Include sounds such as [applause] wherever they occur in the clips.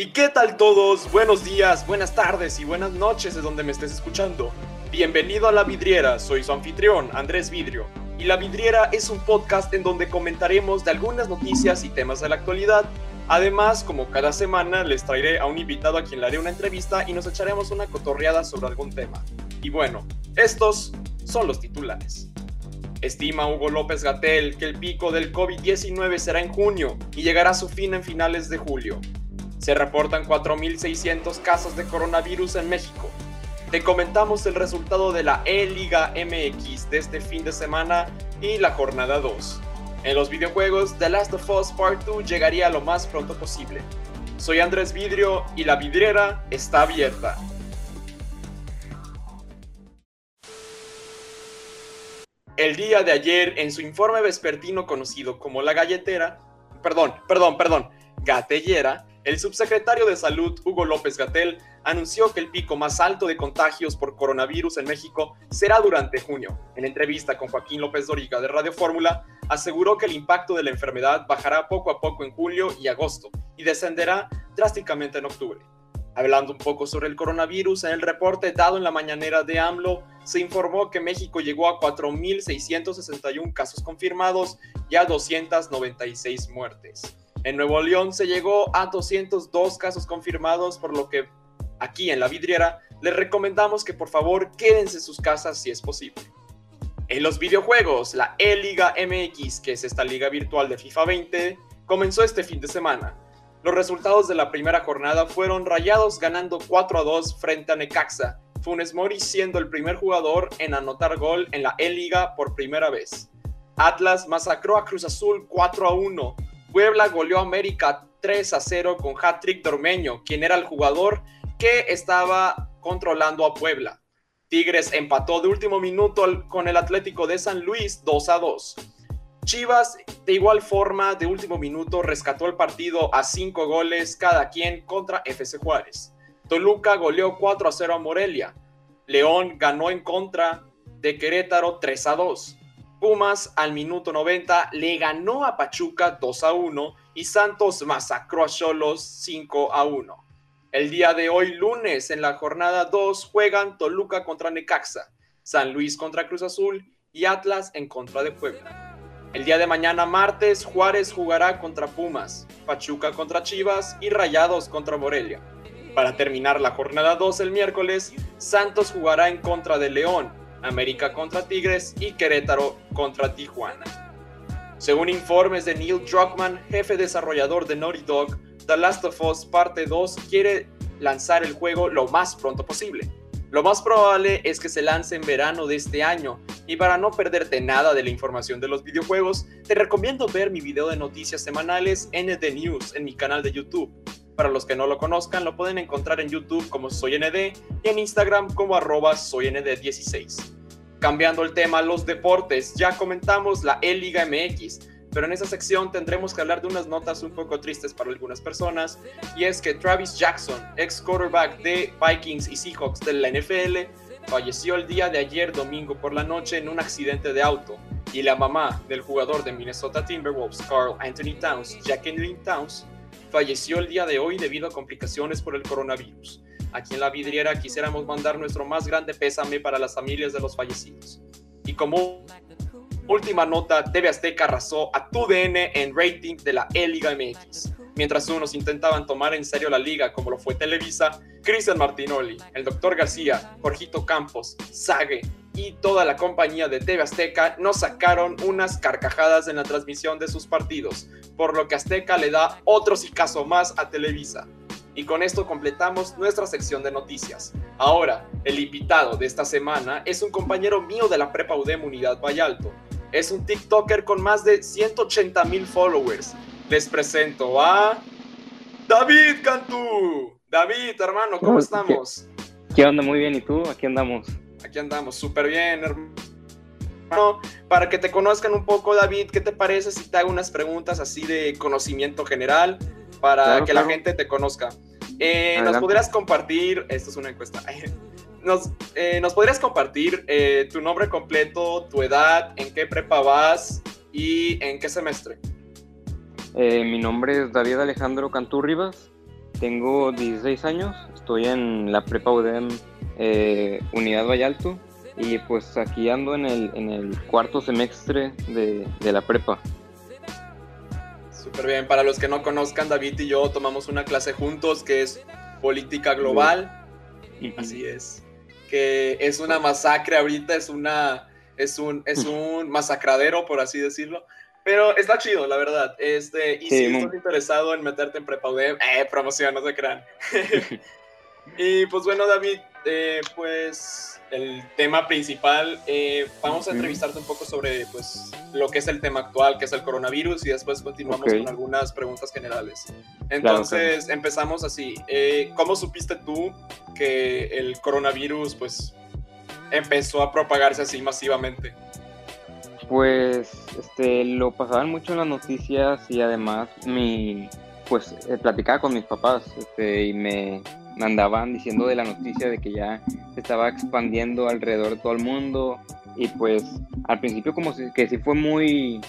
¿Y qué tal todos? Buenos días, buenas tardes y buenas noches de donde me estés escuchando. Bienvenido a La Vidriera, soy su anfitrión, Andrés Vidrio. Y La Vidriera es un podcast en donde comentaremos de algunas noticias y temas de la actualidad. Además, como cada semana, les traeré a un invitado a quien le haré una entrevista y nos echaremos una cotorreada sobre algún tema. Y bueno, estos son los titulares. Estima Hugo López Gatel que el pico del COVID-19 será en junio y llegará a su fin en finales de julio. Se reportan 4.600 casos de coronavirus en México. Te comentamos el resultado de la E-Liga MX de este fin de semana y la jornada 2. En los videojuegos, The Last of Us Part 2 llegaría lo más pronto posible. Soy Andrés Vidrio y la vidriera está abierta. El día de ayer, en su informe vespertino conocido como La Galletera, perdón, perdón, perdón, Gatellera, el subsecretario de Salud, Hugo López Gatel, anunció que el pico más alto de contagios por coronavirus en México será durante junio. En entrevista con Joaquín López Doriga de Radio Fórmula, aseguró que el impacto de la enfermedad bajará poco a poco en julio y agosto y descenderá drásticamente en octubre. Hablando un poco sobre el coronavirus, en el reporte dado en la mañanera de AMLO, se informó que México llegó a 4.661 casos confirmados y a 296 muertes. En Nuevo León se llegó a 202 casos confirmados, por lo que aquí en la vidriera les recomendamos que por favor quédense en sus casas si es posible. En los videojuegos, la E-Liga MX, que es esta liga virtual de FIFA 20, comenzó este fin de semana. Los resultados de la primera jornada fueron Rayados ganando 4 a 2 frente a Necaxa, Funes Mori siendo el primer jugador en anotar gol en la E-Liga por primera vez. Atlas masacró a Cruz Azul 4 a 1, Puebla goleó a América 3 a 0 con hat-trick dormeño, quien era el jugador que estaba controlando a Puebla. Tigres empató de último minuto con el Atlético de San Luis 2 a 2. Chivas, de igual forma, de último minuto rescató el partido a 5 goles cada quien contra FC Juárez. Toluca goleó 4 a 0 a Morelia. León ganó en contra de Querétaro 3 a 2. Pumas al minuto 90 le ganó a Pachuca 2 a 1 y Santos masacró a Cholos 5 a 1. El día de hoy, lunes, en la jornada 2, juegan Toluca contra Necaxa, San Luis contra Cruz Azul y Atlas en contra de Puebla. El día de mañana, martes, Juárez jugará contra Pumas, Pachuca contra Chivas y Rayados contra Morelia. Para terminar la jornada 2 el miércoles, Santos jugará en contra de León, América contra Tigres y Querétaro contra Tijuana. Según informes de Neil Druckmann, jefe desarrollador de Naughty Dog, The Last of Us Parte 2 quiere lanzar el juego lo más pronto posible. Lo más probable es que se lance en verano de este año, y para no perderte nada de la información de los videojuegos, te recomiendo ver mi video de noticias semanales ND News en mi canal de YouTube. Para los que no lo conozcan, lo pueden encontrar en YouTube como SoyND y en Instagram como arroba SoyND16. Cambiando el tema, los deportes, ya comentamos la E-Liga MX, pero en esa sección tendremos que hablar de unas notas un poco tristes para algunas personas, y es que Travis Jackson, ex quarterback de Vikings y Seahawks de la NFL, falleció el día de ayer domingo por la noche en un accidente de auto, y la mamá del jugador de Minnesota Timberwolves, Carl Anthony Towns, Jacqueline Towns, falleció el día de hoy debido a complicaciones por el coronavirus. Aquí en la vidriera quisiéramos mandar nuestro más grande pésame para las familias de los fallecidos. Y como última nota, TV Azteca arrasó a TUDN en rating de la E-Liga MX. Mientras unos intentaban tomar en serio la liga como lo fue Televisa, Cristian Martinoli, el Dr. García, Jorgito Campos, Sage y toda la compañía de TV Azteca nos sacaron unas carcajadas en la transmisión de sus partidos, por lo que Azteca le da otro caso más a Televisa. Y con esto completamos nuestra sección de noticias. Ahora, el invitado de esta semana es un compañero mío de la Prepa UDEM Unidad Vallalto. Es un TikToker con más de 180 mil followers. Les presento a David Cantú. David, hermano, ¿cómo estamos? ¿Qué onda? Muy bien, ¿y tú? Aquí andamos. Aquí andamos, súper bien, hermano. Para que te conozcan un poco, David, ¿qué te parece si te hago unas preguntas así de conocimiento general para que la gente te conozca? Eh, ¿Nos podrías compartir, esto es una encuesta, [laughs] nos, eh, ¿nos podrías compartir eh, tu nombre completo, tu edad, en qué prepa vas y en qué semestre? mi nombre es David Alejandro Cantú Rivas, tengo 16 años, estoy en la prepa UDEM Unidad Vallalto y pues aquí ando en el, en el cuarto semestre de, de la prepa. Súper bien, para los que no conozcan, David y yo tomamos una clase juntos que es política global. Así es. Que es una masacre ahorita, es una es un es un masacradero por así decirlo. Pero está chido, la verdad. Este, y si estás interesado en meterte en prepa eh, promoción, no se crean. [laughs] [laughs] y pues bueno, David, eh, pues el tema principal, eh, vamos a entrevistarte un poco sobre pues lo que es el tema actual, que es el coronavirus, y después continuamos con algunas preguntas generales. Entonces, empezamos así. Eh, ¿Cómo supiste tú que el coronavirus pues empezó a propagarse así masivamente? Pues este, lo pasaban mucho en las noticias y además mi, pues platicaba con mis papás este, y me, andaban diciendo de la noticia de que ya se estaba expandiendo alrededor de todo el mundo. Y pues al principio como que sí fue muy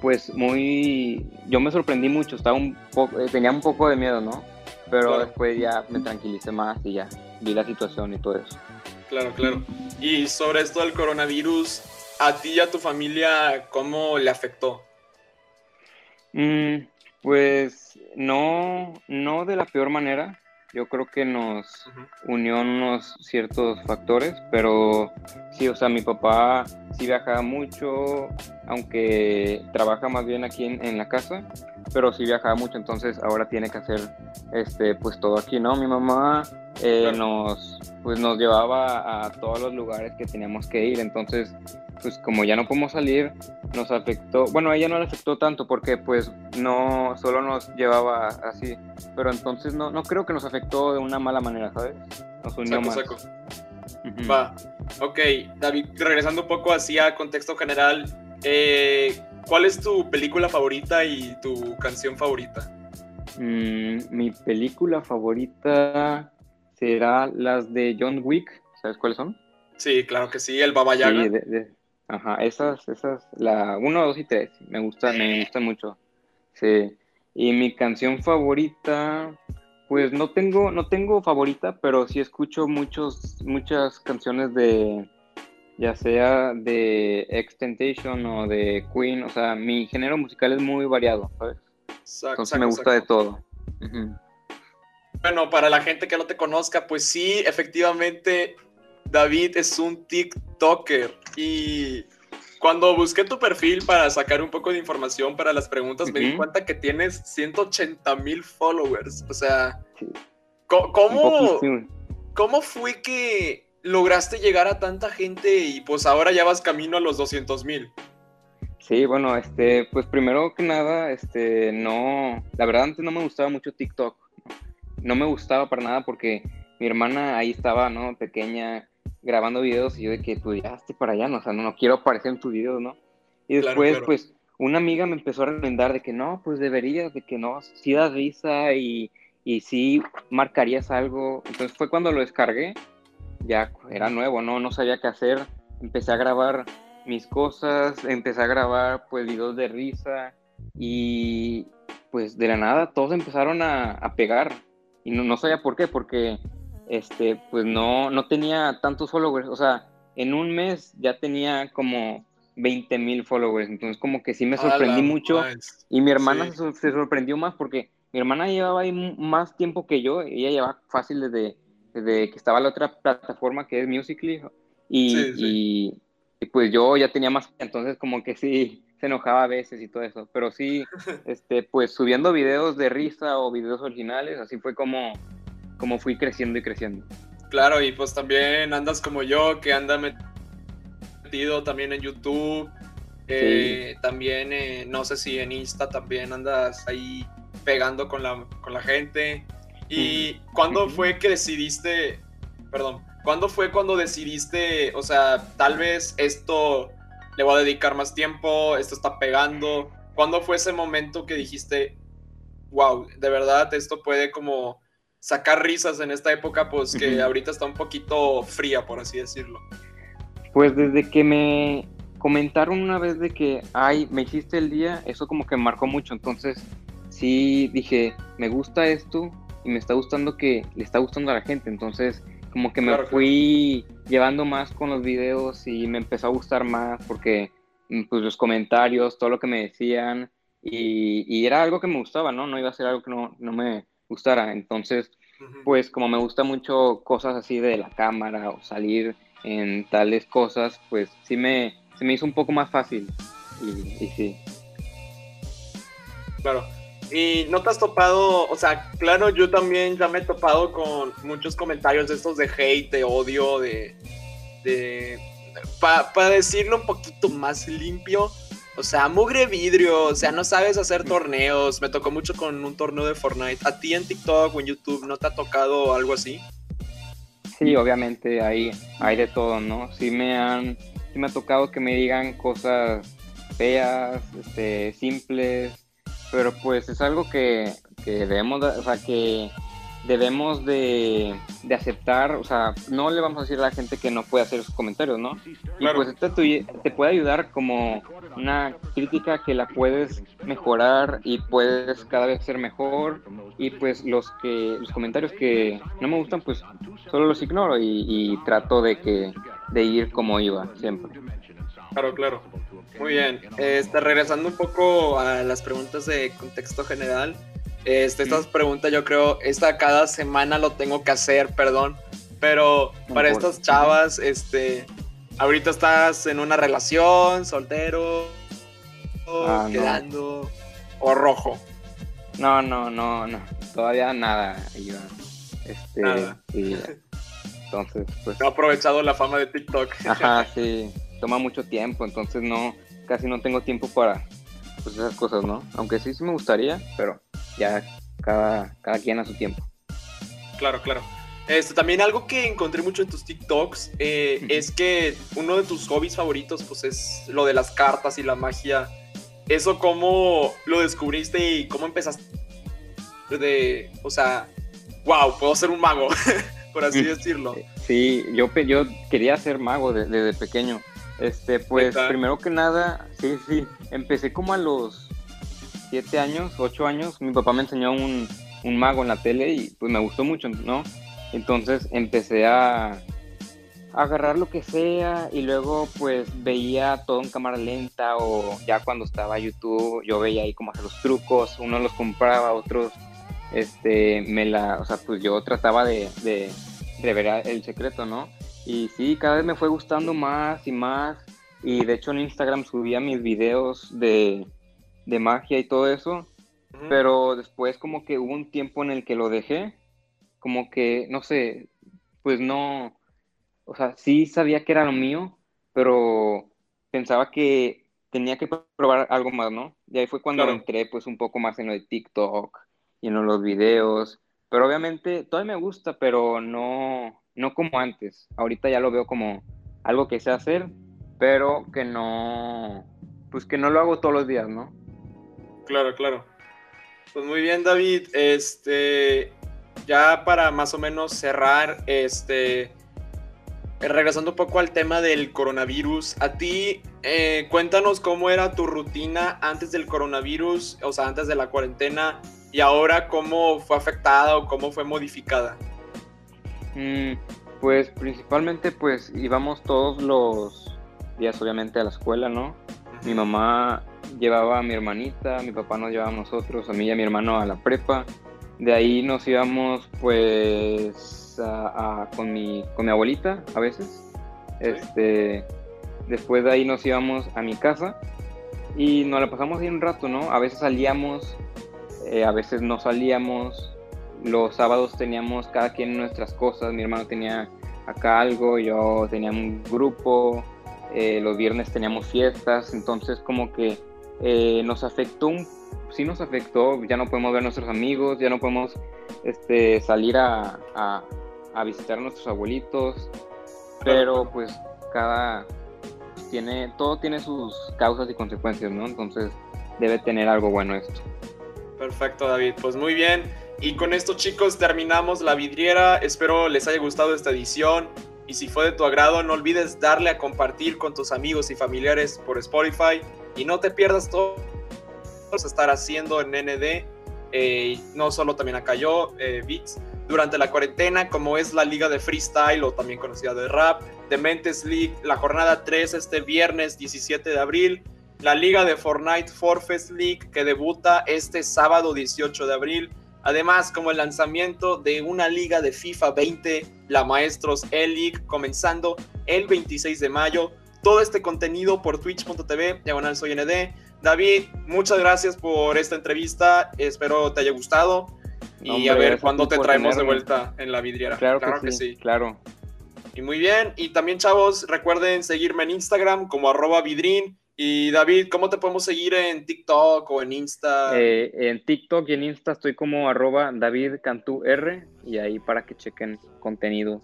pues muy yo me sorprendí mucho estaba un poco eh, tenía un poco de miedo no pero después ya me tranquilicé más y ya vi la situación y todo eso. Claro claro. Y sobre esto del coronavirus a ti y a tu familia cómo le afectó mm, pues no no de la peor manera yo creo que nos unió unos ciertos factores, pero sí, o sea, mi papá sí viajaba mucho, aunque trabaja más bien aquí en, la casa, pero sí viajaba mucho, entonces ahora tiene que hacer este, pues todo aquí, ¿no? Mi mamá eh, nos, pues nos llevaba a todos los lugares que teníamos que ir, entonces pues como ya no podemos salir, nos afectó, bueno, a ella no le afectó tanto porque pues no, solo nos llevaba así, pero entonces no, no creo que nos afectó de una mala manera, ¿sabes? Nos unió más. Va, ok, David, regresando un poco así a contexto general, eh, ¿cuál es tu película favorita y tu canción favorita? Mm, mi película favorita será las de John Wick, ¿sabes cuáles son? Sí, claro que sí, el Baba Yaga. Sí, Ajá, esas, esas, la 1, 2 y 3, me gustan, me gustan mucho. Sí. Y mi canción favorita, pues no tengo, no tengo favorita, pero sí escucho muchos, muchas canciones de, ya sea de Extentation o de Queen, o sea, mi género musical es muy variado, ¿sabes? Entonces me gusta de todo. Bueno, para la gente que no te conozca, pues sí, efectivamente, David es un TikToker y cuando busqué tu perfil para sacar un poco de información para las preguntas, me di cuenta que tienes 180 mil followers. O sea, ¿cómo, ¿cómo fue que lograste llegar a tanta gente y pues ahora ya vas camino a los 200 mil? Sí, bueno, este, pues primero que nada, este, no, la verdad antes no me gustaba mucho TikTok. No me gustaba para nada porque mi hermana ahí estaba, ¿no? Pequeña, grabando videos y yo de que tú ya esté para allá, no, o sea, no, quiero aparecer en tus videos, ¿no? Y después, pues, una amiga me empezó a recomendar de que no, pues deberías, de que no, sí das risa y, y sí marcarías algo. Entonces fue cuando lo descargué, ya era nuevo, ¿no? No sabía qué hacer, empecé a grabar mis cosas, empecé a grabar pues videos de risa y pues de la nada todos empezaron a, a pegar y no, no sabía por qué, porque este, pues no, no tenía tantos followers. O sea, en un mes ya tenía como 20 mil followers. Entonces, como que sí me sorprendí mucho. Y mi hermana se, sorprendió más porque mi hermana llevaba ahí más tiempo que yo. Ella llevaba fácil desde, desde que estaba la otra plataforma que es Musically. Y, y, pues yo ya tenía más. Entonces, como que sí se enojaba a veces y todo eso. Pero sí, [laughs] este, pues subiendo videos de risa o videos originales, así fue como como fui creciendo y creciendo. Claro, y pues también andas como yo, que anda metido también en YouTube, eh, también eh, no sé si en Insta también andas ahí pegando con la, con la gente. ¿Y cuándo fue que decidiste, perdón, cuándo fue cuando decidiste, o sea, tal vez esto le voy a dedicar más tiempo, esto está pegando? ¿Cuándo fue ese momento que dijiste, wow, de verdad esto puede como sacar risas en esta época, pues que ahorita está un poquito fría, por así decirlo. Pues desde que me comentaron una vez de que, ay, me hiciste el día, eso como que marcó mucho, entonces sí dije, me gusta esto y me está gustando que le está gustando a la gente. Entonces, como que me fui llevando más con los videos y me empezó a gustar más porque mm, pues los comentarios, todo lo que me decían y, era algo que me gustaba, ¿no? No iba a ser algo que no, no me gustara. Entonces, pues como me gusta mucho cosas así de la cámara o salir en tales cosas, pues sí me, se me hizo un poco más fácil. Y, y sí. Claro. Y no te has topado, o sea, claro, yo también ya me he topado con muchos comentarios de estos de hate, de odio, de. de Para decirlo un poquito más limpio, o sea, mugre vidrio, o sea, no sabes hacer torneos. Me tocó mucho con un torneo de Fortnite. ¿A ti en TikTok o en YouTube no te ha tocado algo así? Sí, obviamente hay, hay de todo, ¿no? Sí me han, sí me ha tocado que me digan cosas feas, este, simples, pero pues es algo que, que debemos, o sea, que debemos de, aceptar, o sea, no le vamos a decir a la gente que no puede hacer sus comentarios, ¿no? Y pues esto te, puede ayudar como una crítica que la puedes mejorar y puedes cada vez ser mejor y pues los que los comentarios que no me gustan pues solo los ignoro y, trato de que de ir como iba siempre. Claro, claro. Muy bien. Este, regresando un poco a las preguntas de contexto general. Este, esta pregunta yo creo, esta cada semana lo tengo que hacer, perdón. Pero para estas chavas, este, ahorita estás en una relación, soltero, ah, quedando, o rojo. No, no, no, no. Todavía nada, Iván. Este, nada. entonces, pues. He aprovechado la fama de TikTok. Ajá, [laughs] sí. Toma mucho tiempo, entonces no, casi no tengo tiempo para pues, esas cosas, ¿no? Aunque sí, sí me gustaría, pero ya cada, cada quien a su tiempo. Claro, claro. Este, también algo que encontré mucho en tus TikToks eh, es que uno de tus hobbies favoritos pues es lo de las cartas y la magia. ¿Eso cómo lo descubriste y cómo empezaste? De, o sea, wow, puedo ser un mago, [laughs] por así decirlo. Sí, yo, yo quería ser mago desde pequeño. Este, pues primero que nada, sí, sí, empecé como a los siete años, ocho años, mi papá me enseñó un, mago en la tele y pues me gustó mucho, ¿no? Entonces empecé a, agarrar lo que sea y luego pues veía todo en cámara lenta o ya cuando estaba YouTube yo veía ahí como hacer los trucos, uno los compraba, otros este me la, o sea, pues yo trataba de, de, de ver el secreto, ¿no? Y sí, cada vez me fue gustando más y más. Y de hecho en Instagram subía mis videos de, de magia y todo eso, pero después como que hubo un tiempo en el que lo dejé, como que, no sé, pues no, o sea, sí sabía que era lo mío, pero pensaba que tenía que probar algo más, ¿no? Y ahí fue cuando entré pues un poco más en lo de TikTok y en los videos, pero obviamente todavía me gusta, pero no, no como antes. Ahorita ya lo veo como algo que sé hacer, pero que no, pues que no lo hago todos los días, ¿no? Claro, claro. Pues muy bien, David. Este, ya para más o menos cerrar, este, regresando un poco al tema del coronavirus, a ti, eh, cuéntanos cómo era tu rutina antes del coronavirus, o sea, antes de la cuarentena, y ahora cómo fue afectada o cómo fue modificada. Mm, pues principalmente, pues íbamos todos los días, obviamente, a la escuela, ¿no? Mi mamá llevaba a mi hermanita, mi papá nos llevaba a nosotros, a mí y a mi hermano a la prepa. De ahí nos íbamos pues con, mi, con mi abuelita a veces. Este, después de ahí nos íbamos a mi casa y nos la pasamos ahí un rato, ¿no? A veces salíamos, eh, a veces no salíamos. Los sábados teníamos cada quien nuestras cosas. Mi hermano tenía acá algo, yo tenía un grupo. Eh, los viernes teníamos fiestas, entonces como que eh, nos afectó, un, sí nos afectó, ya no podemos ver a nuestros amigos, ya no podemos este, salir a, a, visitar a nuestros abuelitos, pero pues cada tiene, todo tiene sus causas y consecuencias, ¿no? Entonces debe tener algo bueno esto. Perfecto, David. Pues muy bien. Y con esto, chicos, terminamos la vidriera. Espero les haya gustado esta edición. Y si fue de tu agrado, no olvides darle a compartir con tus amigos y familiares por Spotify y no te pierdas todo lo que vamos a estar haciendo en ND. eh, no solo también acá yo, eh, Beats, durante la cuarentena, como es la liga de freestyle o también conocida de rap, Dementes League, la jornada 3 este viernes 17 de abril, la liga de Fortnite Forfest League que debuta este sábado 18 de abril, además como el lanzamiento de una liga de FIFA 20, la Maestros E-League, comenzando el 26 de mayo. Todo este contenido por twitch.tv, diagonal soy ND. David, muchas gracias por esta entrevista, espero te haya gustado y a ver cuándo te traemos de vuelta en la vidriera. Claro, que, sí, claro. Y muy bien, y también chavos, recuerden seguirme en Instagram como arroba vidrin. Y David, ¿cómo te podemos seguir en TikTok o en Insta? Eh, en TikTok y en Insta estoy como arroba David R y ahí para que chequen contenido.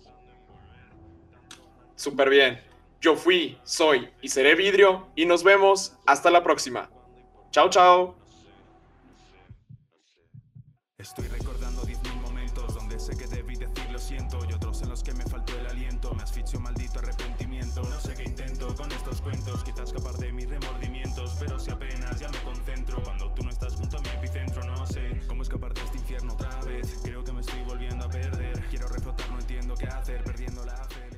Súper bien. Yo fui, soy y seré vidrio y nos vemos hasta la próxima. Chao, chao. Estoy cuentos, quizás escapar de mis remordimientos, pero si apenas ya me concentro cuando tú no estás junto a mi epicentro, no sé cómo escapar de este infierno otra vez. Creo que me estoy volviendo a perder, quiero reflotar, no entiendo qué hacer, perdiendo la fe.